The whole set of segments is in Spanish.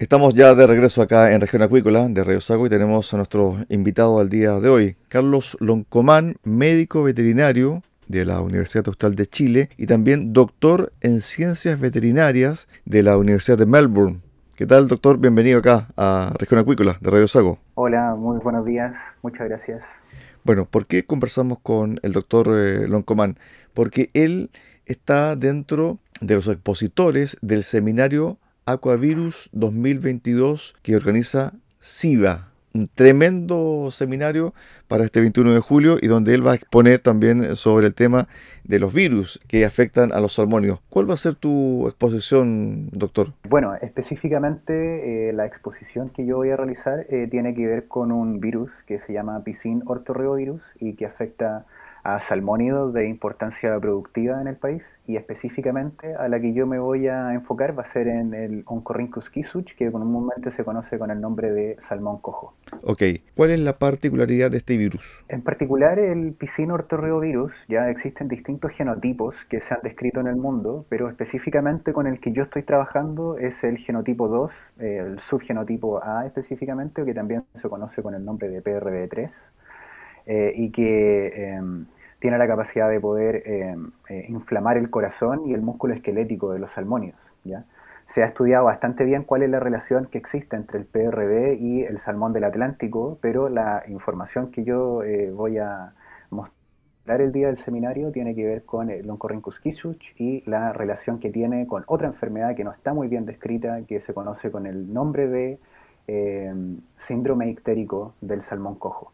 Estamos ya de regreso acá en Región Acuícola de Radio Sago y tenemos a nuestro invitado al día de hoy, Carlos Loncomán, médico veterinario de la Universidad Austral de Chile y también doctor en ciencias veterinarias de la Universidad de Melbourne. ¿Qué tal, doctor? Bienvenido acá a Región Acuícola de Radio Sago. Hola, muy buenos días. Muchas gracias. Bueno, ¿por qué conversamos con el doctor eh, Loncomán? Porque él está dentro de los expositores del seminario Aquavirus 2022 que organiza SIVA, un tremendo seminario para este 21 de julio y donde él va a exponer también sobre el tema de los virus que afectan a los salmónidos. ¿Cuál va a ser tu exposición, doctor? Bueno, específicamente eh, la exposición que yo voy a realizar eh, tiene que ver con un virus que se llama Piscin ortorreovirus y que afecta a salmónidos de importancia productiva en el país y específicamente a la que yo me voy a enfocar va a ser en el Oncorhynchus kisuch, que comúnmente se conoce con el nombre de salmón cojo. Ok, ¿cuál es la particularidad de este virus? En particular el piscino ortorreovirus, ya existen distintos genotipos que se han descrito en el mundo, pero específicamente con el que yo estoy trabajando es el genotipo 2, el subgenotipo A específicamente, que también se conoce con el nombre de PRB3 eh, y que em, tiene la capacidad de poder em, eh, inflamar el corazón y el músculo esquelético de los salmónidos. ¿ya? Se ha estudiado bastante bien cuál es la relación que existe entre el PRB y el salmón del Atlántico, pero la información que yo eh, voy a mostrar el día del seminario tiene que ver con el Oncorhynchus kisuch y la relación que tiene con otra enfermedad que no está muy bien descrita, que se conoce con el nombre de em, síndrome ictérico del salmón cojo.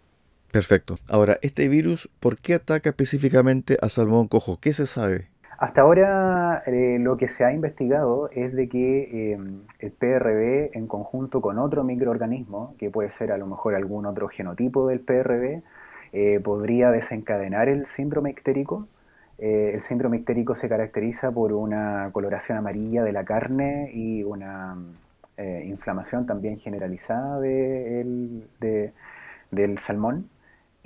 Perfecto. Ahora, este virus, ¿por qué ataca específicamente a salmón cojo? ¿Qué se sabe? Hasta ahora eh, lo que se ha investigado es de que eh, el PRB en conjunto con otro microorganismo, que puede ser a lo mejor algún otro genotipo del PRB, eh, podría desencadenar el síndrome ictérico. el síndrome ictérico se caracteriza por una coloración amarilla de la carne y una inflamación también generalizada de, del salmón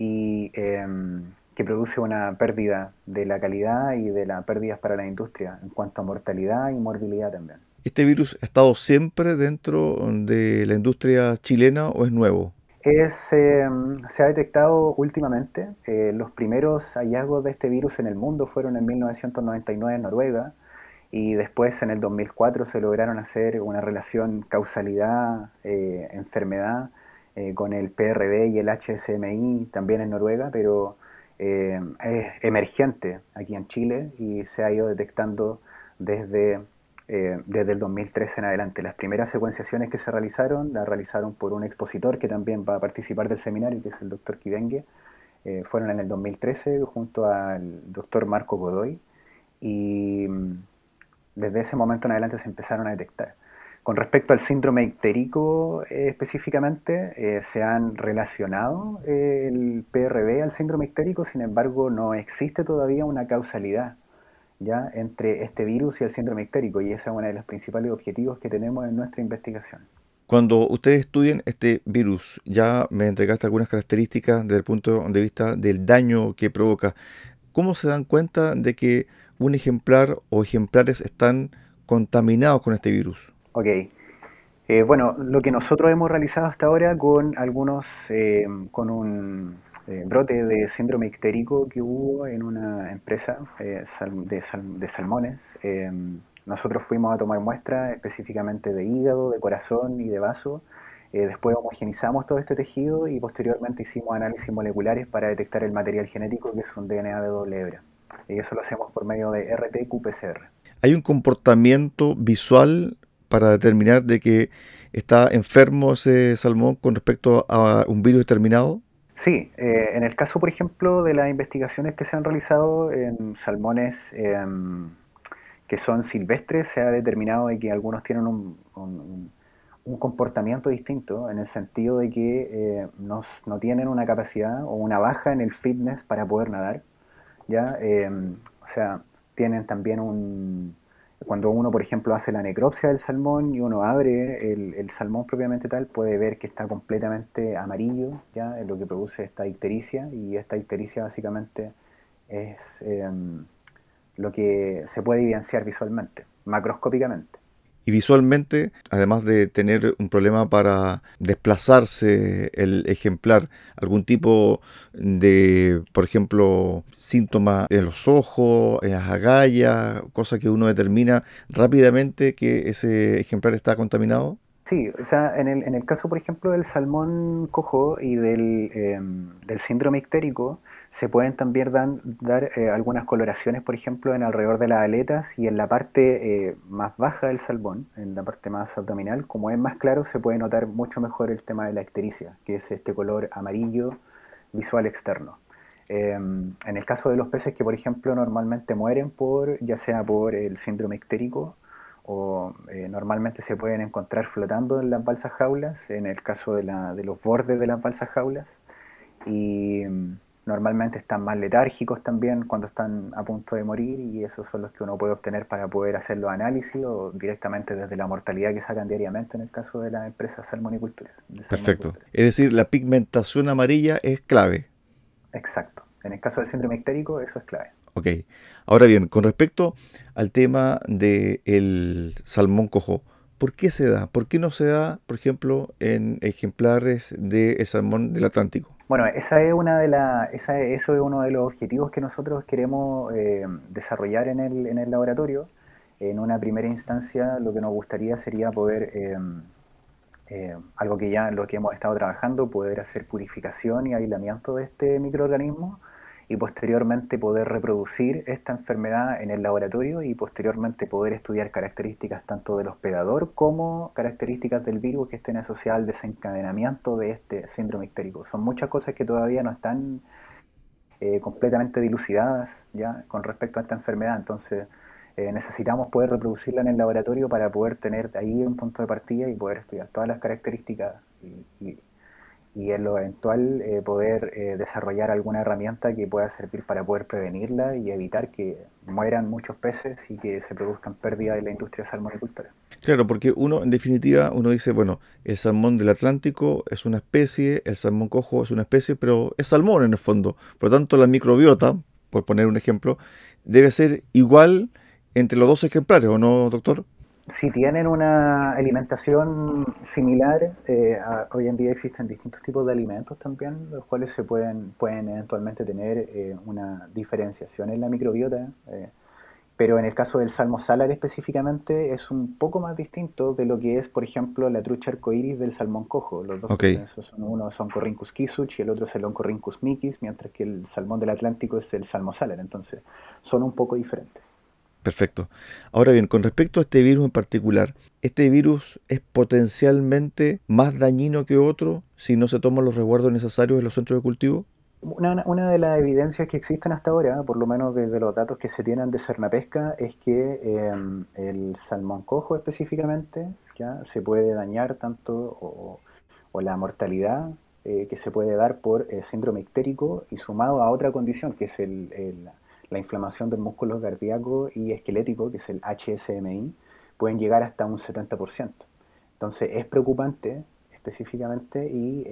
y em, que produce una pérdida de la calidad y de las pérdidas para la industria en cuanto a mortalidad y morbilidad también. ¿Este virus ha estado siempre dentro de la industria chilena o es nuevo? Es, em, se ha detectado últimamente. Eh, los primeros hallazgos de este virus en el mundo fueron en 1999 en Noruega y después en el 2004 se lograron hacer una relación causalidad-enfermedad eh, con el PRD y el HSMI también en Noruega, pero eh, es emergente aquí en Chile y se ha ido detectando desde, eh, desde el 2013 en adelante. Las primeras secuenciaciones que se realizaron las realizaron por un expositor que también va a participar del seminario, que es el doctor Kidengue. fueron en el 2013 junto al doctor Marco Godoy y mm, desde ese momento en adelante se empezaron a detectar. Con respecto al síndrome ictérico eh, específicamente, eh, se han relacionado eh, el PRB al síndrome ictérico, sin embargo no existe todavía una causalidad ya entre este virus y el síndrome ictérico y ese es uno de los principales objetivos que tenemos en nuestra investigación. Cuando ustedes estudian este virus, ya me entregaste algunas características desde el punto de vista del daño que provoca. ¿Cómo se dan cuenta de que un ejemplar o ejemplares están contaminados con este virus? Ok. Eh, bueno, lo que nosotros hemos realizado hasta ahora con algunos, eh, con un eh, brote de síndrome ictérico que hubo en una empresa de, de, salmones, nosotros fuimos a tomar muestras específicamente de hígado, de corazón y de vaso. después homogenizamos todo este tejido y posteriormente hicimos análisis moleculares para detectar el material genético que es un DNA de doble hebra. Y eso lo hacemos por medio de RT-qPCR. ¿Hay un comportamiento visual para determinar de que está enfermo ese salmón con respecto a un virus determinado? Sí, eh, en el caso, por ejemplo, de las investigaciones que se han realizado en salmones em, que son silvestres, se ha determinado de que algunos tienen un, comportamiento distinto, en el sentido de que eh, no, tienen una capacidad o una baja en el fitness para poder nadar. ¿ya? Em, o sea, tienen también un, cuando uno, por ejemplo, hace la necropsia del salmón y uno abre el, salmón propiamente tal, puede ver que está completamente amarillo, ya es lo que produce esta ictericia, y esta ictericia básicamente es em, lo que se puede evidenciar visualmente, macroscópicamente. Visualmente, además de tener un problema para desplazarse el ejemplar, algún tipo de, por ejemplo, síntoma en los ojos, en las agallas, cosa que uno determina rápidamente que ese ejemplar está contaminado? Sí, o sea, en el, en el caso, por ejemplo, del salmón cojo y del, em, del síndrome ictérico, se pueden también dar eh, algunas coloraciones, por ejemplo, en alrededor de las aletas y en la parte eh, más baja del salmón, en la parte más abdominal, como es más claro, se puede notar mucho mejor el tema de la ictericia, que es este color amarillo visual externo. Em, en el caso de los peces que, por ejemplo, normalmente mueren por, ya sea por el síndrome ictérico o eh, normalmente se pueden encontrar flotando en las balsas jaulas, en el caso de, la, de los bordes de las balsas jaulas, y Normalmente están más letárgicos también cuando están a punto de morir y esos son los que uno puede obtener para poder hacer los análisis o directamente desde la mortalidad que sacan diariamente en el caso de las empresas salmoniculturas. Perfecto. Es decir, la pigmentación amarilla es clave. Exacto. En el caso del síndrome ictérico eso es clave. Ok. Ahora bien, con respecto al tema del salmón cojo, ¿por qué se da? ¿Por qué no se da, por ejemplo, en ejemplares de salmón del Atlántico? Bueno, esa es una de la, esa, eso es uno de los objetivos que nosotros queremos eh, desarrollar en el, en el laboratorio. En una primera instancia, lo que nos gustaría sería poder, eh, eh, algo que ya lo que hemos estado trabajando, poder hacer purificación y aislamiento de este microorganismo y posteriormente poder reproducir esta enfermedad en el laboratorio y posteriormente poder estudiar características tanto del hospedador como características del virus que estén asociadas al desencadenamiento de este síndrome histérico. Son muchas cosas que todavía no están eh, completamente dilucidadas ya con respecto a esta enfermedad, entonces eh, necesitamos poder reproducirla en el laboratorio para poder tener ahí un punto de partida y poder estudiar todas las características y en lo eventual eh, poder eh, desarrollar alguna herramienta que pueda servir para poder prevenirla y evitar que mueran muchos peces y que se produzcan pérdidas en la industria salmonicultora. Claro, porque uno, en definitiva, uno dice, bueno, el salmón del Atlántico es una especie, el salmón cojo es una especie, pero es salmón en el fondo. Por lo tanto, la microbiota, por poner un ejemplo, debe ser igual entre los dos ejemplares, ¿o no, doctor? Si tienen una alimentación similar, eh, hoy en día existen distintos tipos de alimentos también, los cuales se pueden, pueden eventualmente tener eh, una diferenciación en la microbiota, eh, pero en el caso del salmo salar específicamente es un poco más distinto de lo que es, por ejemplo, la trucha arcoíris del salmón cojo. Los dos son, uno son Corrincus kisuch y el otro es el Oncorrincus micis, mientras que el salmón del Atlántico es el salmo salar, entonces son un poco diferentes. Perfecto. Ahora bien, con respecto a este virus en particular, ¿este virus es potencialmente más dañino que otro si no se toman los resguardos necesarios en los centros de cultivo? Una, de las evidencias que existen hasta ahora, por lo menos desde los datos que se tienen de Cernapesca, es que em, el salmón cojo específicamente ya se puede dañar tanto o, la mortalidad eh, que se puede dar por eh, síndrome ictérico y sumado a otra condición que es el, el la inflamación del músculo cardíaco y esquelético, que es el HSMI, pueden llegar hasta un 70%. Entonces es preocupante específicamente y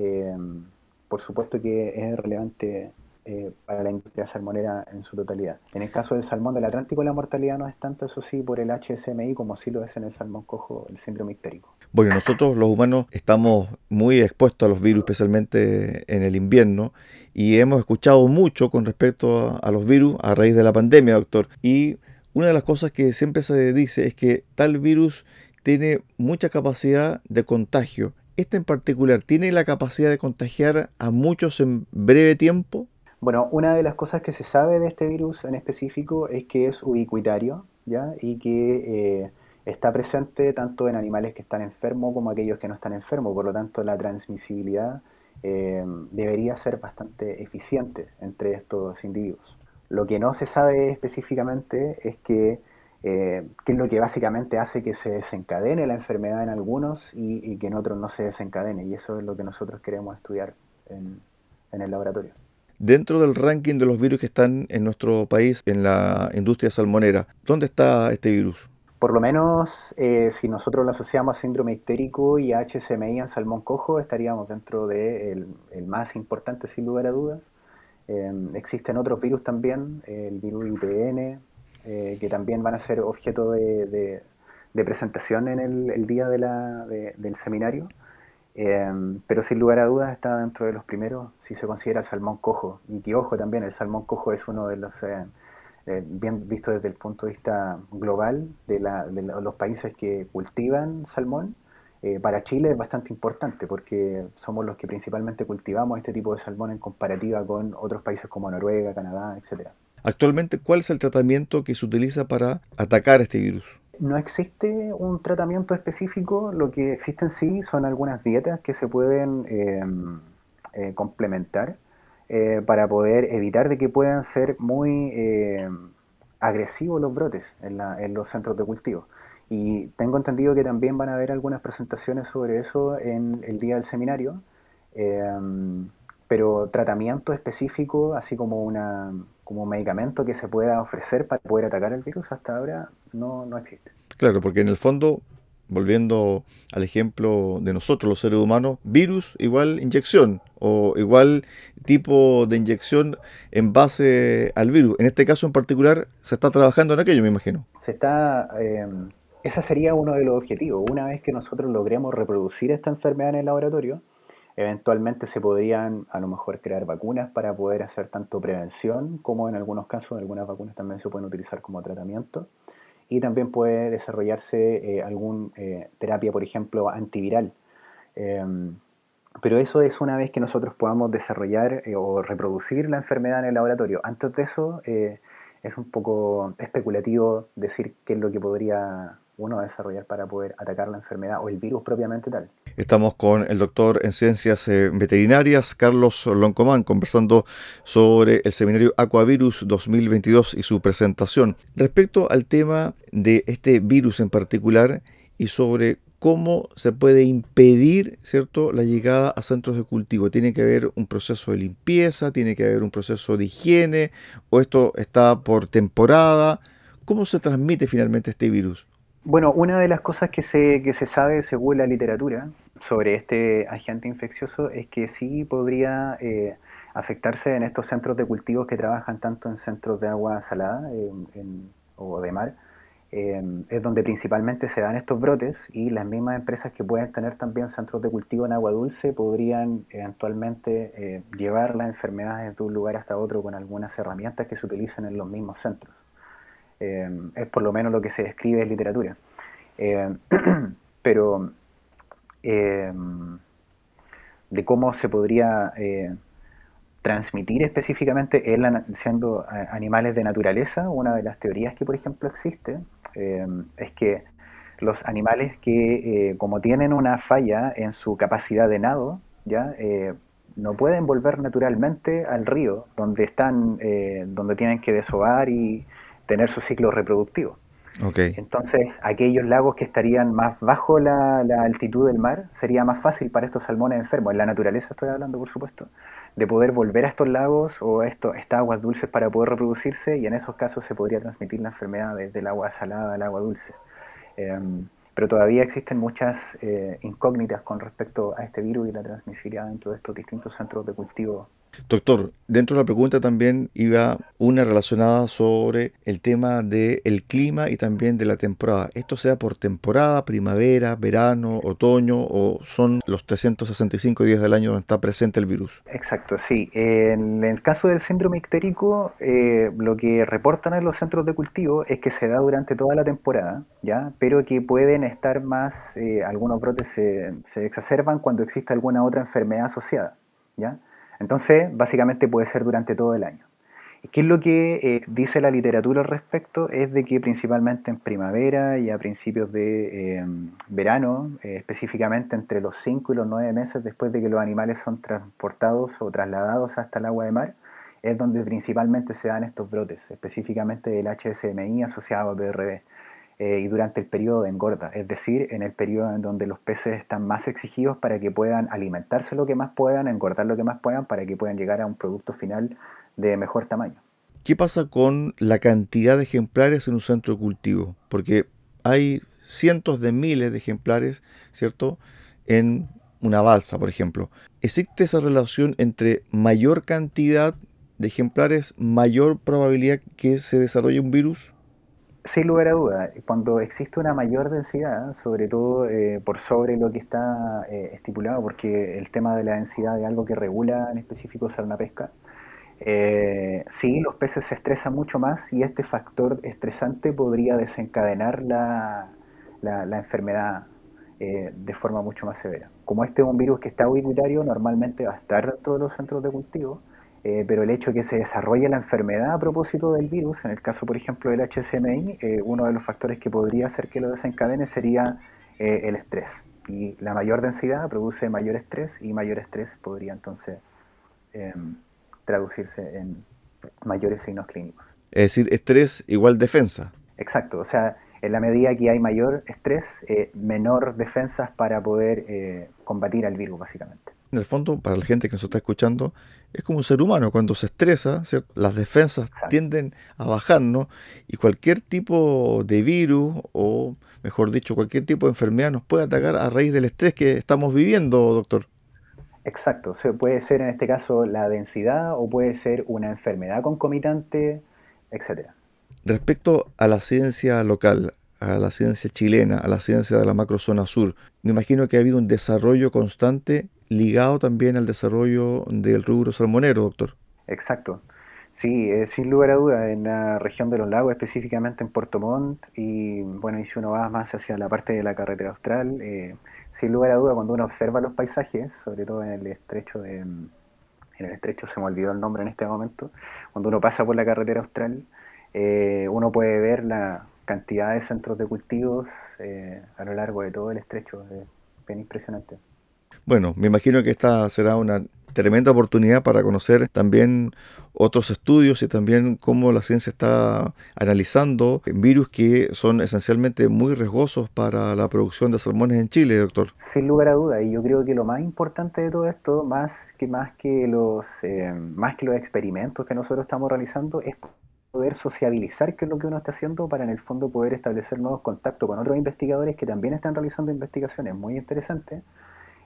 por supuesto que es relevante eh, para la industria salmonera en su totalidad. En el caso del salmón del Atlántico la mortalidad no es tanto, eso sí, por el HSMI como sí lo es en el salmón cojo, el síndrome histérico. Bueno, nosotros los humanos estamos muy expuestos a los virus, especialmente en el invierno, y hemos escuchado mucho con respecto a, los virus a raíz de la pandemia, doctor. Y una de las cosas que siempre se dice es que tal virus tiene mucha capacidad de contagio. ¿Este en particular tiene la capacidad de contagiar a muchos en breve tiempo? Bueno, una de las cosas que se sabe de este virus en específico es que es ubicuitario, ¿ya? Y que eh, está presente tanto en animales que están enfermos como aquellos que no están enfermos, por lo tanto la transmisibilidad eh, debería ser bastante eficiente entre estos individuos. Lo que no se sabe específicamente es que eh, qué es lo que básicamente hace que se desencadene la enfermedad en algunos y, que en otros no se desencadene, y eso es lo que nosotros queremos estudiar en el laboratorio. Dentro del ranking de los virus que están en nuestro país, en la industria salmonera, ¿dónde está este virus? Por lo menos, eh, si nosotros lo asociamos a síndrome histérico y a HCMI en salmón cojo, estaríamos dentro del el más importante, sin lugar a dudas. Eh, existen otros virus también, el virus IPN, eh, que también van a ser objeto de, presentación en el, día del seminario. Em, pero sin lugar a dudas está dentro de los primeros si se considera el salmón cojo. Y que ojo también, el salmón cojo es uno de los, eh, eh, bien visto desde el punto de vista global, de, los países que cultivan salmón. Eh, para Chile es bastante importante porque somos los que principalmente cultivamos este tipo de salmón en comparativa con otros países como Noruega, Canadá, etcétera. Actualmente, ¿cuál es el tratamiento que se utiliza para atacar este virus? No existe un tratamiento específico, lo que existe en sí son algunas dietas que se pueden em, eh, complementar eh, para poder evitar de que puedan ser muy em, agresivos los brotes en, en, los centros de cultivo. Y tengo entendido que también van a haber algunas presentaciones sobre eso en el día del seminario, em, pero tratamiento específico, así como una, como medicamento que se pueda ofrecer para poder atacar el virus, hasta ahora no, no existe. Claro, porque en el fondo, volviendo al ejemplo de nosotros, los seres humanos, virus igual inyección o igual tipo de inyección en base al virus. En este caso en particular, se está trabajando en aquello, me imagino. Se está... Eh, ese sería uno de los objetivos. Una vez que nosotros logremos reproducir esta enfermedad en el laboratorio, Eventualmente se podrían a lo mejor crear vacunas para poder hacer tanto prevención como en algunos casos algunas vacunas también se pueden utilizar como tratamiento y también puede desarrollarse eh, alguna eh, terapia, por ejemplo, antiviral. Em, pero eso es una vez que nosotros podamos desarrollar eh, o reproducir la enfermedad en el laboratorio. Antes de eso es un poco especulativo decir qué es lo que podría uno desarrollar para poder atacar la enfermedad o el virus propiamente tal. Estamos con el doctor en ciencias eh, veterinarias, Carlos Loncomán, conversando sobre el seminario Aquavirus 2022 y su presentación. Respecto al tema de este virus en particular y sobre cómo se puede impedir ¿cierto? la llegada a centros de cultivo. Tiene que haber un proceso de limpieza, tiene que haber un proceso de higiene, o esto está por temporada. ¿Cómo se transmite finalmente este virus? Bueno, una de las cosas que se, que se sabe según la literatura sobre este agente infeccioso es que sí podría eh, afectarse en estos centros de cultivos que trabajan tanto en centros de agua salada o de mar, eh, es donde principalmente se dan estos brotes y las mismas empresas que pueden tener también centros de cultivo en agua dulce podrían eventualmente eh, llevar las enfermedades de un lugar hasta otro con algunas herramientas que se utilizan en los mismos centros. Eh, es por lo menos lo que se describe en literatura. Eh, pero eh, de cómo se podría transmitir específicamente siendo animales de naturaleza, una de las teorías que por ejemplo existe es que los animales que como tienen una falla en su capacidad de nado, ya no pueden volver naturalmente al río donde están, donde tienen que desovar y tener su ciclo reproductivo. Okay. Entonces, aquellos lagos que estarían más bajo la, altitud del mar, sería más fácil para estos salmones enfermos, en la naturaleza estoy hablando, por supuesto, de poder volver a estos lagos o a estas aguas dulces para poder reproducirse y en esos casos se podría transmitir la enfermedad desde el agua salada al agua dulce. Em, pero todavía existen muchas eh, incógnitas con respecto a este virus y la transmisibilidad dentro de estos distintos centros de cultivo Doctor, dentro de la pregunta también iba una relacionada sobre el tema del clima y también de la temporada. ¿Esto sea por temporada, primavera, verano, otoño o son los 365 días del año donde está presente el virus? Exacto, sí. En el caso del síndrome ictérico, eh, lo que reportan en los centros de cultivo es que se da durante toda la temporada, ¿ya? pero que pueden estar más, eh, algunos brotes se, se exacerban cuando existe alguna otra enfermedad asociada. ¿ya? Entonces, básicamente puede ser durante todo el año. ¿Qué es lo que eh, dice la literatura al respecto? Es de que principalmente en primavera y a principios de em, verano, eh, específicamente entre los 5 y los 9 meses después de que los animales son transportados o trasladados hasta el agua de mar, es donde principalmente se dan estos brotes, específicamente el HSMI asociado a PRB. Eh, y durante el periodo de engorda, es decir, en el periodo en donde los peces están más exigidos para que puedan alimentarse lo que más puedan, engordar lo que más puedan, para que puedan llegar a un producto final de mejor tamaño. ¿Qué pasa con la cantidad de ejemplares en un centro de cultivo? Porque hay cientos de miles de ejemplares, ¿cierto? En una balsa, por ejemplo. ¿Existe esa relación entre mayor cantidad de ejemplares, mayor probabilidad que se desarrolle un virus? Sin lugar a duda, cuando existe una mayor densidad, sobre todo eh, por sobre lo que está eh, estipulado, porque el tema de la densidad es algo que regula en específico ser una pesca, eh, sí, los peces se estresan mucho más y este factor estresante podría desencadenar la, la, enfermedad de forma mucho más severa. Como este es un virus que está ubicuitario, normalmente va a estar dentro de los centros de cultivo, eh, pero el hecho de que se desarrolle la enfermedad a propósito del virus, en el caso por ejemplo del HSMI, eh, uno de los factores que podría hacer que lo desencadene sería eh, el estrés. Y la mayor densidad produce mayor estrés y mayor estrés podría entonces em, traducirse en mayores signos clínicos. Es decir, estrés igual defensa. Exacto, o sea, en la medida que hay mayor estrés, menor defensas para poder combatir al virus básicamente en el fondo, para la gente que nos está escuchando, es como un ser humano. Cuando se estresa, las defensas tienden a bajar, ¿no? Y cualquier tipo de virus, o mejor dicho, cualquier tipo de enfermedad nos puede atacar a raíz del estrés que estamos viviendo, doctor. Exacto. O puede ser en este caso la densidad o puede ser una enfermedad concomitante, etcétera. Respecto a la ciencia local, a la ciencia chilena, a la ciencia de la macrozona sur, me imagino que ha habido un desarrollo constante ligado también al desarrollo del rubro salmonero, doctor. Exacto. Sí, eh, sin lugar a duda, en la región de los lagos, específicamente en Puerto Montt, y bueno, y si uno va más hacia la parte de la carretera austral, eh, sin lugar a duda, cuando uno observa los paisajes, sobre todo en el estrecho de, en el estrecho se me olvidó el nombre en este momento, cuando uno pasa por la carretera austral, eh, uno puede ver la cantidad de centros de cultivos a lo largo de todo el estrecho, es bien impresionante. Bueno, me imagino que esta será una tremenda oportunidad para conocer también otros estudios y también cómo la ciencia está analizando virus que son esencialmente muy riesgosos para la producción de salmones en Chile, doctor. Sin lugar a duda, y yo creo que lo más importante de todo esto, más que más que los eh, más que los experimentos que nosotros estamos realizando, es poder sociabilizar qué es lo que uno está haciendo para en el fondo poder establecer nuevos contactos con otros investigadores que también están realizando investigaciones muy interesantes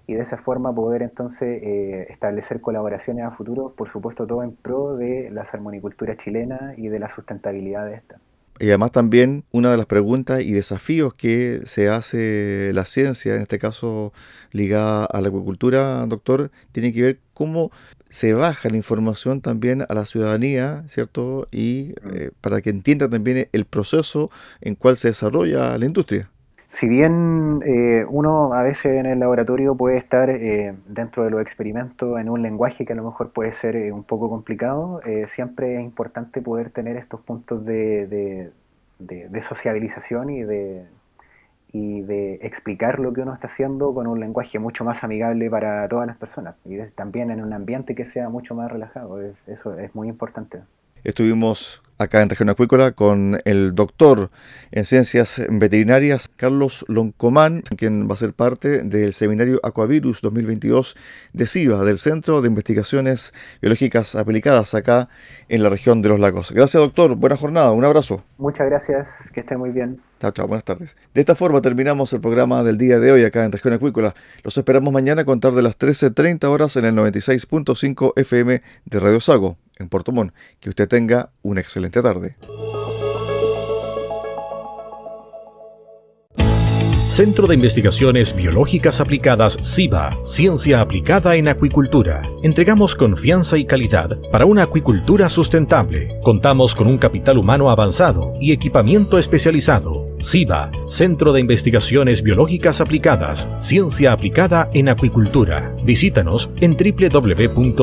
y de esa forma poder entonces eh, establecer colaboraciones a futuro, por supuesto todo en pro de la salmonicultura chilena y de la sustentabilidad de esta. Y además también una de las preguntas y desafíos que se hace la ciencia, en este caso ligada a la acuicultura, doctor, tiene que ver cómo se baja la información también a la ciudadanía, ¿cierto? Y eh, para que entienda también el proceso en cual se desarrolla la industria si bien eh, uno a veces en el laboratorio puede estar eh, dentro de los experimentos en un lenguaje que a lo mejor puede ser eh, un poco complicado, siempre es importante poder tener estos puntos de, de, sociabilización y de, y de explicar lo que uno está haciendo con un lenguaje mucho más amigable para todas las personas y también en un ambiente que sea mucho más relajado. eso es muy importante. Estuvimos acá en Región Acuícola con el doctor en ciencias veterinarias Carlos Loncomán, quien va a ser parte del seminario Aquavirus 2022 de CIVA, del Centro de Investigaciones Biológicas Aplicadas acá en la región de los lagos. Gracias doctor, buena jornada, un abrazo. Muchas gracias, que esté muy bien. Chao, chao, buenas tardes. De esta forma terminamos el programa del día de hoy acá en Región Acuícola. Los esperamos mañana a contar de las 13.30 horas en el 96.5 FM de Radio Sago, en Puerto Montt. Que usted tenga una excelente tarde. Centro de Investigaciones Biológicas Aplicadas CIBA, Ciencia Aplicada en Acuicultura. Entregamos confianza y calidad para una acuicultura sustentable. Contamos con un capital humano avanzado y equipamiento especializado. CIBA, Centro de Investigaciones Biológicas Aplicadas, Ciencia Aplicada en Acuicultura. Visítanos en www.ciba.cl.